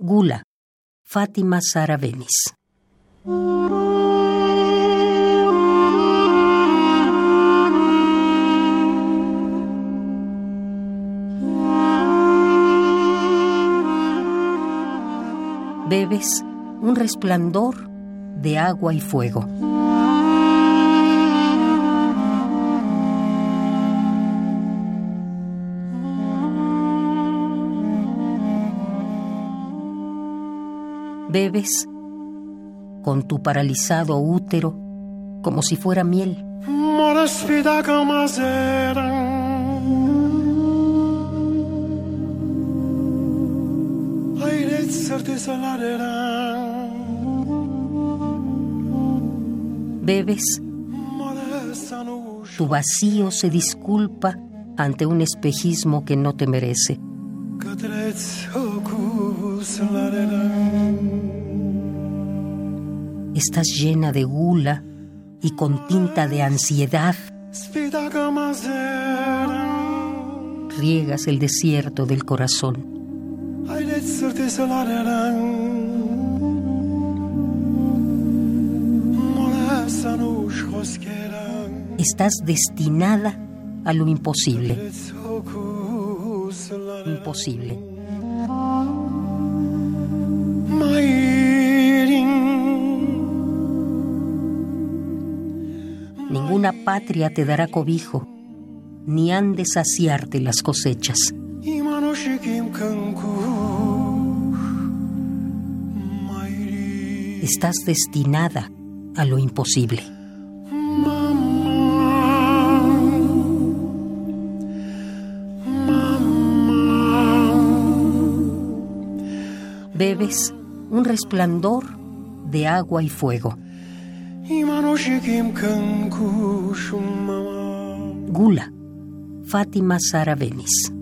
Gula, Fátima Sara Benis. Bebes un resplandor de agua y fuego. Bebes con tu paralizado útero como si fuera miel. Bebes. Tu vacío se disculpa ante un espejismo que no te merece. Estás llena de gula y con tinta de ansiedad. Riegas el desierto del corazón. Estás destinada a lo imposible. Imposible. Ninguna patria te dará cobijo, ni han de saciarte las cosechas. Estás destinada a lo imposible. Bebes un resplandor de agua y fuego. Gula, Fátima Sara Benis.